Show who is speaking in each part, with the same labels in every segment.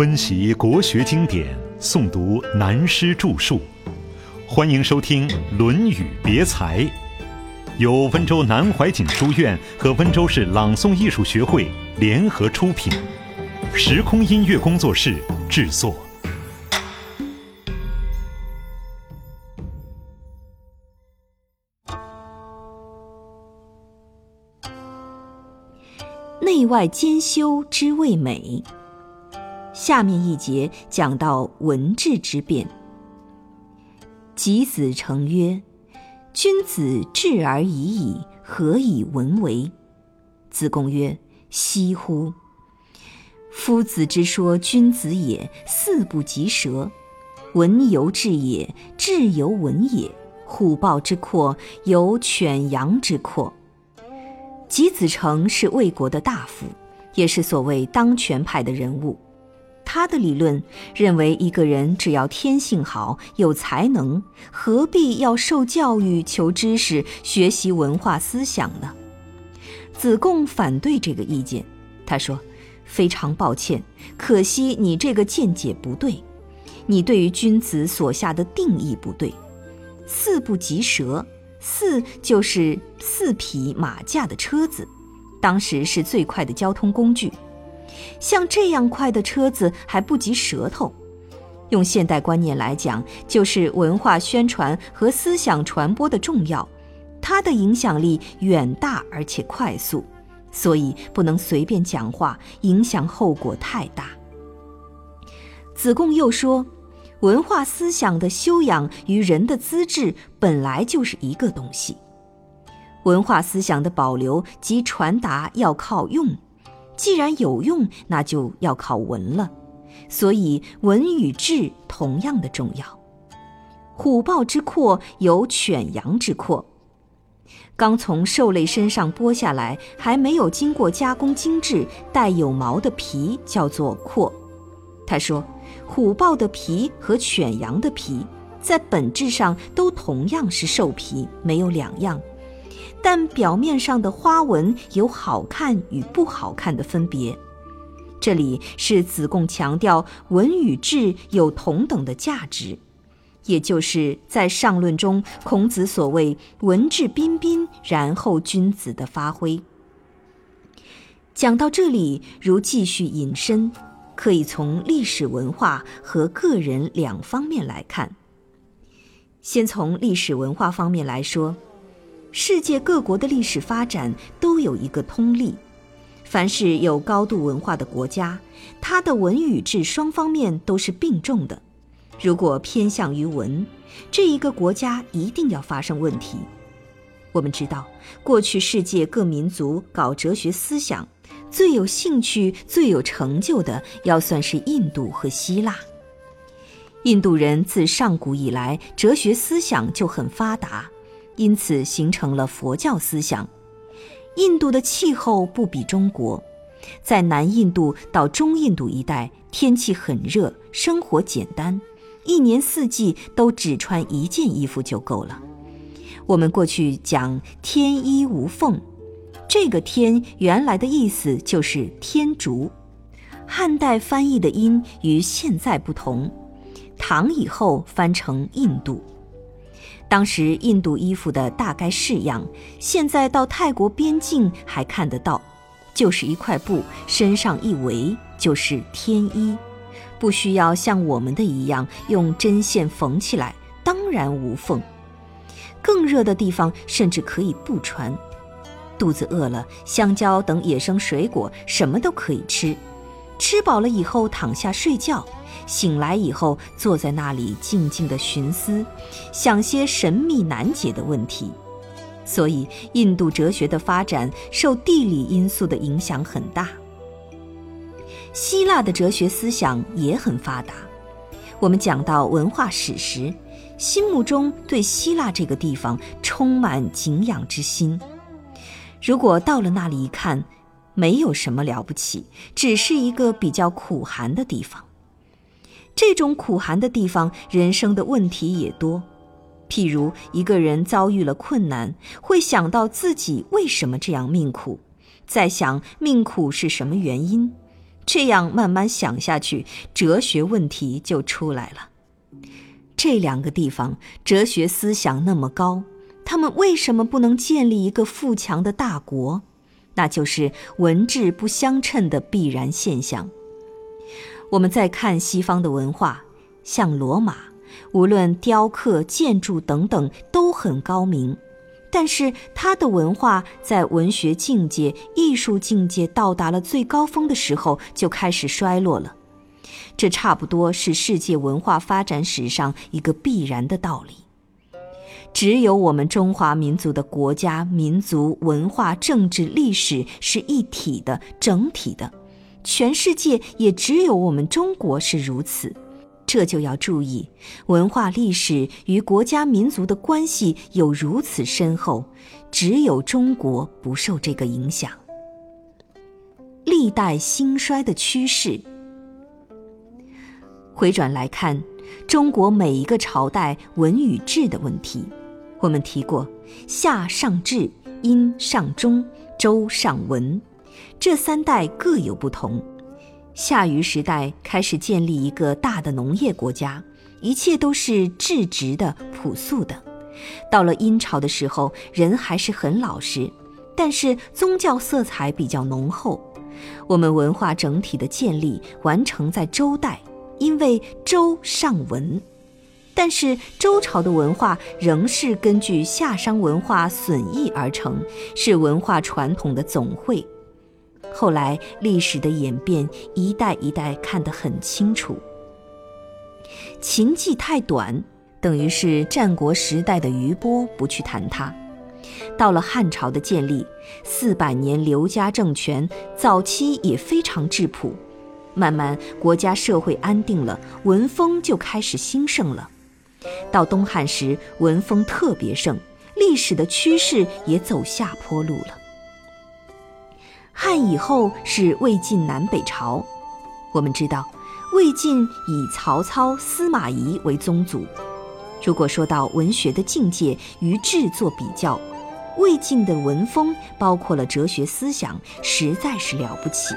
Speaker 1: 温习国学经典，诵读南师著述，欢迎收听《论语别裁》，由温州南怀瑾书院和温州市朗诵艺术学会联合出品，时空音乐工作室制作。
Speaker 2: 内外兼修之谓美。下面一节讲到文治之变。及子成曰：“君子智而已矣，何以文为？”子贡曰：“惜乎！夫子之说君子也，驷不及舌。文由智也，智由文也。虎豹之阔，由犬羊之阔。”吉子成是魏国的大夫，也是所谓当权派的人物。他的理论认为，一个人只要天性好、有才能，何必要受教育、求知识、学习文化思想呢？子贡反对这个意见，他说：“非常抱歉，可惜你这个见解不对，你对于君子所下的定义不对。驷不及舌，驷就是四匹马驾的车子，当时是最快的交通工具。”像这样快的车子还不及舌头，用现代观念来讲，就是文化宣传和思想传播的重要，它的影响力远大而且快速，所以不能随便讲话，影响后果太大。子贡又说，文化思想的修养与人的资质本来就是一个东西，文化思想的保留及传达要靠用。既然有用，那就要考文了，所以文与智同样的重要。虎豹之阔有犬羊之阔，刚从兽类身上剥下来，还没有经过加工精致、带有毛的皮叫做阔。他说，虎豹的皮和犬羊的皮在本质上都同样是兽皮，没有两样。但表面上的花纹有好看与不好看的分别，这里是子贡强调文与智有同等的价值，也就是在上论中孔子所谓“文质彬彬，然后君子”的发挥。讲到这里，如继续引申，可以从历史文化和个人两方面来看。先从历史文化方面来说。世界各国的历史发展都有一个通例：凡是有高度文化的国家，它的文与治双方面都是并重的。如果偏向于文，这一个国家一定要发生问题。我们知道，过去世界各民族搞哲学思想最有兴趣、最有成就的，要算是印度和希腊。印度人自上古以来，哲学思想就很发达。因此形成了佛教思想。印度的气候不比中国，在南印度到中印度一带，天气很热，生活简单，一年四季都只穿一件衣服就够了。我们过去讲“天衣无缝”，这个“天”原来的意思就是天竺，汉代翻译的音与现在不同，唐以后翻成印度。当时印度衣服的大概式样，现在到泰国边境还看得到，就是一块布，身上一围就是天衣，不需要像我们的一样用针线缝起来，当然无缝。更热的地方甚至可以不穿，肚子饿了，香蕉等野生水果什么都可以吃，吃饱了以后躺下睡觉。醒来以后，坐在那里静静的寻思，想些神秘难解的问题。所以，印度哲学的发展受地理因素的影响很大。希腊的哲学思想也很发达。我们讲到文化史时，心目中对希腊这个地方充满敬仰之心。如果到了那里一看，没有什么了不起，只是一个比较苦寒的地方。这种苦寒的地方，人生的问题也多。譬如一个人遭遇了困难，会想到自己为什么这样命苦，在想命苦是什么原因，这样慢慢想下去，哲学问题就出来了。这两个地方哲学思想那么高，他们为什么不能建立一个富强的大国？那就是文质不相称的必然现象。我们再看西方的文化，像罗马，无论雕刻、建筑等等都很高明。但是，他的文化在文学境界、艺术境界到达了最高峰的时候，就开始衰落了。这差不多是世界文化发展史上一个必然的道理。只有我们中华民族的国家、民族文化、政治、历史是一体的、整体的，全世界也只有我们中国是如此。这就要注意，文化历史与国家民族的关系有如此深厚，只有中国不受这个影响。历代兴衰的趋势，回转来看，中国每一个朝代文与治的问题，我们提过夏上治、殷上中、周上文，这三代各有不同。夏禹时代开始建立一个大的农业国家，一切都是质直的、朴素的。到了殷朝的时候，人还是很老实，但是宗教色彩比较浓厚。我们文化整体的建立完成在周代，因为周上文。但是周朝的文化仍是根据夏商文化损益而成，是文化传统的总汇。后来历史的演变，一代一代看得很清楚。秦纪太短，等于是战国时代的余波，不去谈它。到了汉朝的建立，四百年刘家政权，早期也非常质朴。慢慢国家社会安定了，文风就开始兴盛了。到东汉时，文风特别盛，历史的趋势也走下坡路了。汉以后是魏晋南北朝，我们知道，魏晋以曹操、司马懿为宗族。如果说到文学的境界与治作比较，魏晋的文风包括了哲学思想，实在是了不起。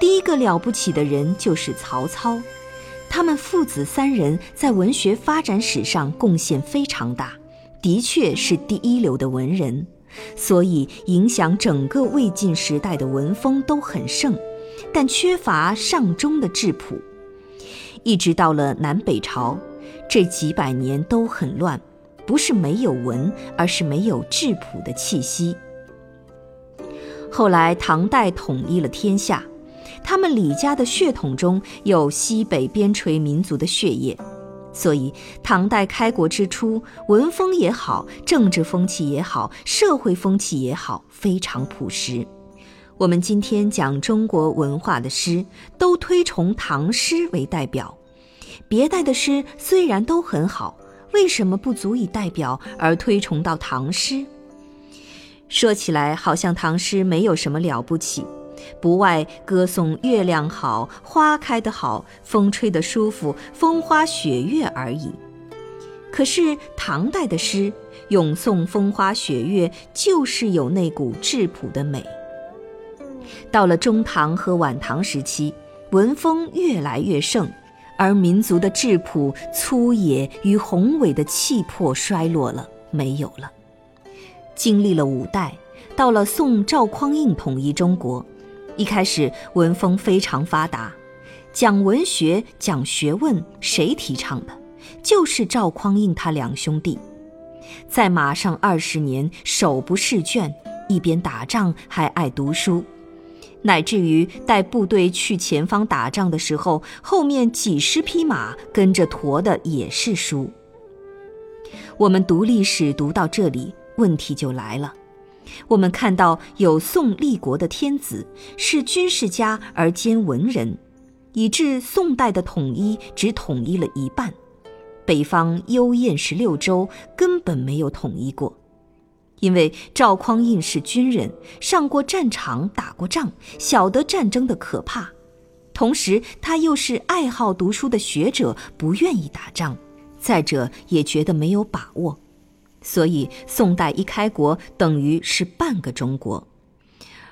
Speaker 2: 第一个了不起的人就是曹操，他们父子三人在文学发展史上贡献非常大，的确是第一流的文人。所以，影响整个魏晋时代的文风都很盛，但缺乏上中的质朴。一直到了南北朝，这几百年都很乱，不是没有文，而是没有质朴的气息。后来唐代统一了天下，他们李家的血统中有西北边陲民族的血液。所以，唐代开国之初，文风也好，政治风气也好，社会风气也好，非常朴实。我们今天讲中国文化的诗，都推崇唐诗为代表。别代的诗虽然都很好，为什么不足以代表而推崇到唐诗？说起来，好像唐诗没有什么了不起。不外歌颂月亮好，花开得好，风吹得舒服，风花雪月而已。可是唐代的诗咏颂风花雪月，就是有那股质朴的美。到了中唐和晚唐时期，文风越来越盛，而民族的质朴、粗野与宏伟的气魄衰落了，没有了。经历了五代，到了宋赵匡胤统一中国。一开始文风非常发达，讲文学、讲学问，谁提倡的？就是赵匡胤他两兄弟，在马上二十年，手不释卷，一边打仗还爱读书，乃至于带部队去前方打仗的时候，后面几十匹马跟着驮的也是书。我们读历史读到这里，问题就来了。我们看到有宋立国的天子是军事家而兼文人，以致宋代的统一只统一了一半，北方幽燕十六州根本没有统一过。因为赵匡胤是军人，上过战场打过仗，晓得战争的可怕，同时他又是爱好读书的学者，不愿意打仗，再者也觉得没有把握。所以，宋代一开国，等于是半个中国。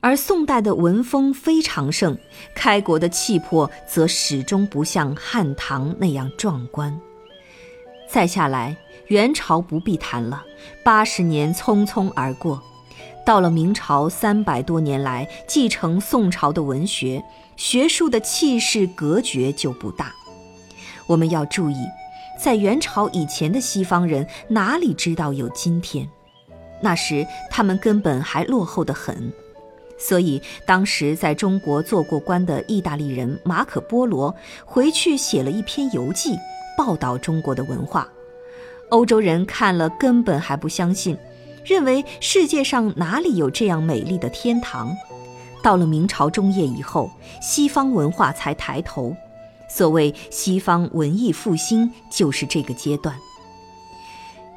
Speaker 2: 而宋代的文风非常盛，开国的气魄则始终不像汉唐那样壮观。再下来，元朝不必谈了，八十年匆匆而过。到了明朝，三百多年来继承宋朝的文学，学术的气势格局就不大。我们要注意，在元朝以前的西方人哪里知道有今天？那时他们根本还落后得很。所以，当时在中国做过官的意大利人马可·波罗回去写了一篇游记，报道中国的文化。欧洲人看了根本还不相信，认为世界上哪里有这样美丽的天堂。到了明朝中叶以后，西方文化才抬头。所谓西方文艺复兴，就是这个阶段。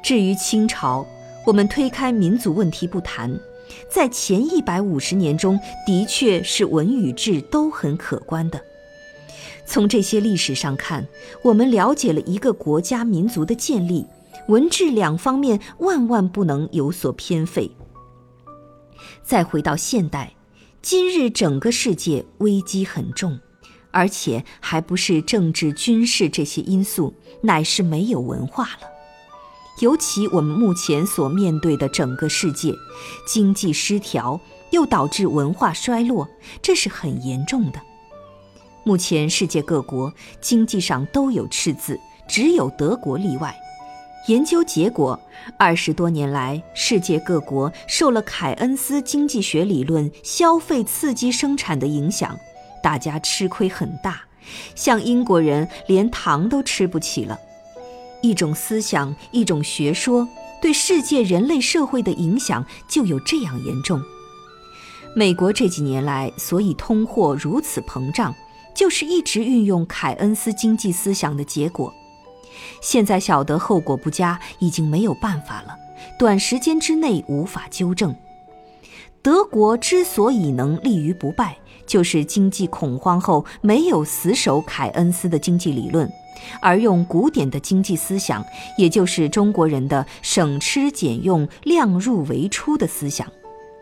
Speaker 2: 至于清朝，我们推开民族问题不谈。在前一百五十年中，的确是文与治都很可观的。从这些历史上看，我们了解了一个国家民族的建立，文治两方面万万不能有所偏废。再回到现代，今日整个世界危机很重，而且还不是政治、军事这些因素，乃是没有文化了。尤其我们目前所面对的整个世界，经济失调又导致文化衰落，这是很严重的。目前世界各国经济上都有赤字，只有德国例外。研究结果，二十多年来，世界各国受了凯恩斯经济学理论“消费刺激生产”的影响，大家吃亏很大。像英国人连糖都吃不起了。一种思想，一种学说，对世界人类社会的影响就有这样严重。美国这几年来所以通货如此膨胀，就是一直运用凯恩斯经济思想的结果。现在晓得后果不佳，已经没有办法了，短时间之内无法纠正。德国之所以能立于不败，就是经济恐慌后没有死守凯恩斯的经济理论。而用古典的经济思想，也就是中国人的省吃俭用、量入为出的思想，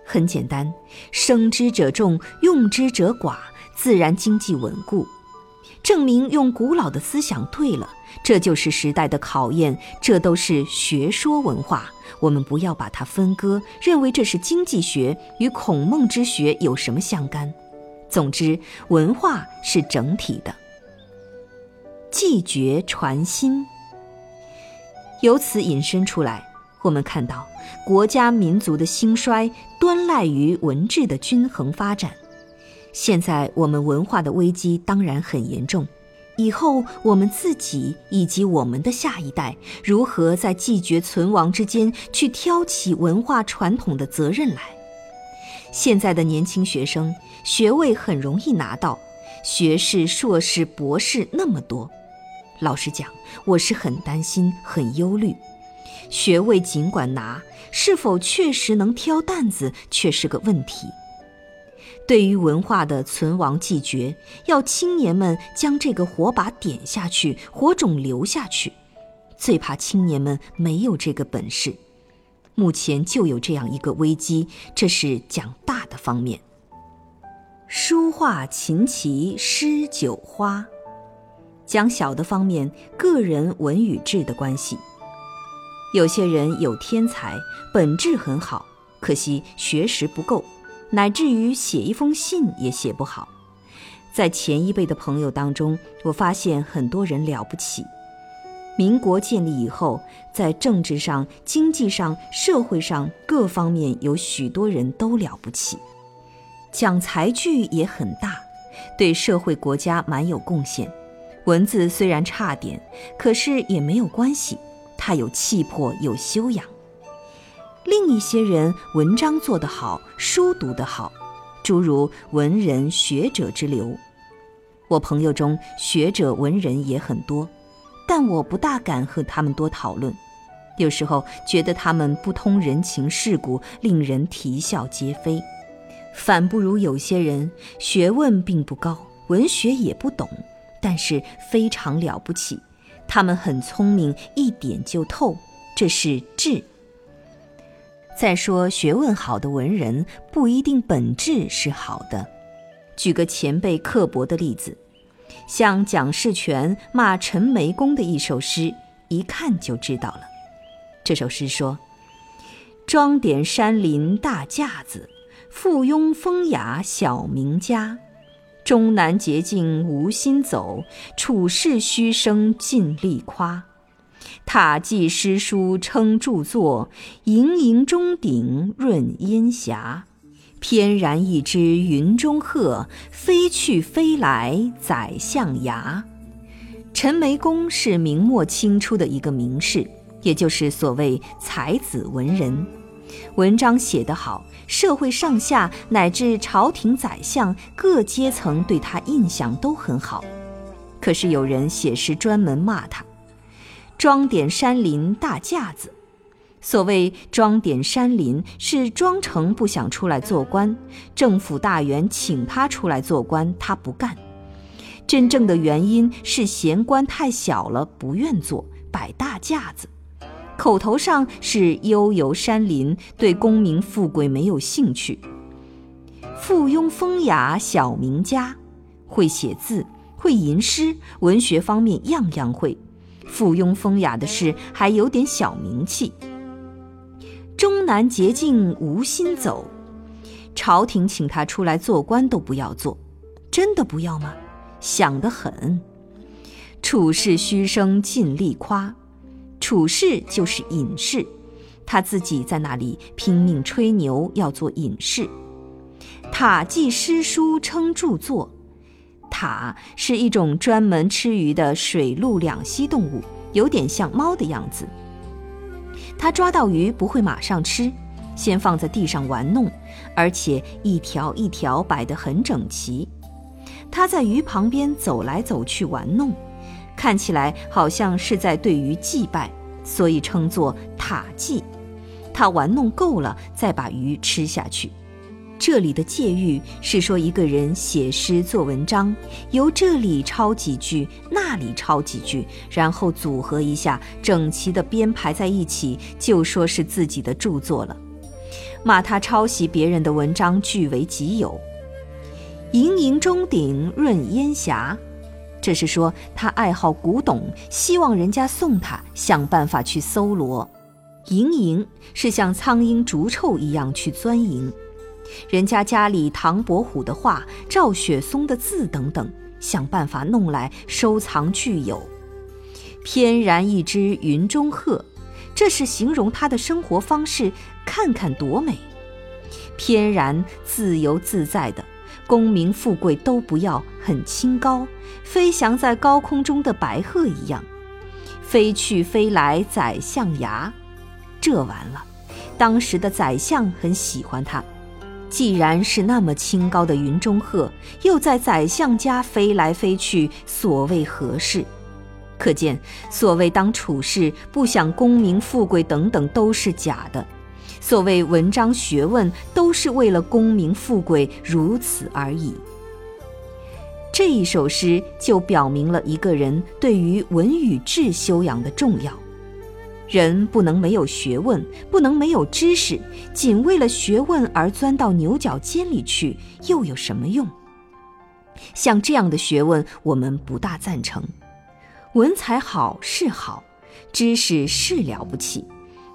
Speaker 2: 很简单，生之者众，用之者寡，自然经济稳固。证明用古老的思想对了，这就是时代的考验。这都是学说文化，我们不要把它分割，认为这是经济学与孔孟之学有什么相干。总之，文化是整体的。继绝传心，由此引申出来，我们看到国家民族的兴衰端赖于文治的均衡发展。现在我们文化的危机当然很严重，以后我们自己以及我们的下一代如何在继绝存亡之间去挑起文化传统的责任来？现在的年轻学生学位很容易拿到，学士、硕士、博士那么多。老实讲，我是很担心、很忧虑。学位尽管拿，是否确实能挑担子，却是个问题。对于文化的存亡继绝，要青年们将这个火把点下去，火种留下去。最怕青年们没有这个本事。目前就有这样一个危机，这是讲大的方面。书画琴棋诗酒花。讲小的方面，个人文与智的关系。有些人有天才，本质很好，可惜学识不够，乃至于写一封信也写不好。在前一辈的朋友当中，我发现很多人了不起。民国建立以后，在政治上、经济上、社会上各方面，有许多人都了不起，讲才具也很大，对社会国家蛮有贡献。文字虽然差点，可是也没有关系。他有气魄，有修养。另一些人文章做得好，书读得好，诸如文人学者之流。我朋友中学者文人也很多，但我不大敢和他们多讨论。有时候觉得他们不通人情世故，令人啼笑皆非。反不如有些人学问并不高，文学也不懂。但是非常了不起，他们很聪明，一点就透，这是智。再说，学问好的文人不一定本质是好的。举个前辈刻薄的例子，像蒋士权骂陈眉公的一首诗，一看就知道了。这首诗说：“装点山林大架子，附庸风雅小名家。终南捷径无心走，处世虚声尽力夸。”塔记诗书称著作，盈盈钟鼎润烟霞。翩然一只云中鹤，飞去飞来宰相衙。陈眉公是明末清初的一个名士，也就是所谓才子文人。文章写得好，社会上下乃至朝廷宰相各阶层对他印象都很好。可是有人写诗专门骂他。装点山林大架子，所谓装点山林，是庄成不想出来做官，政府大员请他出来做官，他不干。真正的原因是嫌官太小了，不愿做，摆大架子。口头上是悠游山林，对功名富贵没有兴趣。附庸风雅小名家，会写字，会吟诗，文学方面样样会。附庸风雅的事，还有点小名气。终南捷径无心走，朝廷请他出来做官都不要做，真的不要吗？想得很。处世虚声尽力夸，处世就是隐士，他自己在那里拼命吹牛要做隐士。塔记诗书称著作。塔是一种专门吃鱼的水陆两栖动物，有点像猫的样子。他抓到鱼不会马上吃，先放在地上玩弄，而且一条一条摆得很整齐。他在鱼旁边走来走去玩弄，看起来好像是在对鱼祭拜，所以称作塔祭。他玩弄够了，再把鱼吃下去。这里的借喻是说一个人写诗做文章，由这里抄几句，那里抄几句，然后组合一下，整齐的编排在一起，就说是自己的著作了。骂他抄袭别人的文章，据为己有。盈盈钟鼎润烟霞，这是说他爱好古董，希望人家送他，想办法去搜罗。盈盈是像苍蝇逐臭一样去钻营。人家家里唐伯虎的画、赵雪松的字等等，想办法弄来收藏具有。翩然一只云中鹤，这是形容他的生活方式，看看多美。翩然自由自在的，功名富贵都不要，很清高，飞翔在高空中的白鹤一样。飞去飞来宰相衙，这完了，当时的宰相很喜欢他。既然是那么清高的云中鹤，又在宰相家飞来飞去，所谓何事？可见，所谓当处士不想功名富贵等等都是假的；所谓文章学问都是为了功名富贵，如此而已。这一首诗就表明了一个人对于文与智修养的重要。人不能没有学问，不能没有知识，仅为了学问而钻到牛角尖里去，又有什么用？像这样的学问，我们不大赞成。文采好是好，知识是了不起，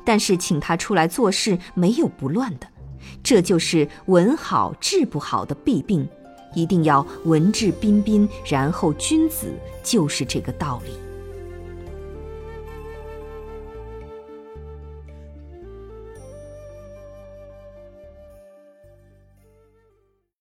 Speaker 2: 但是请他出来做事，没有不乱的。这就是文好治不好的弊病，一定要文质彬彬，然后君子，就是这个道理。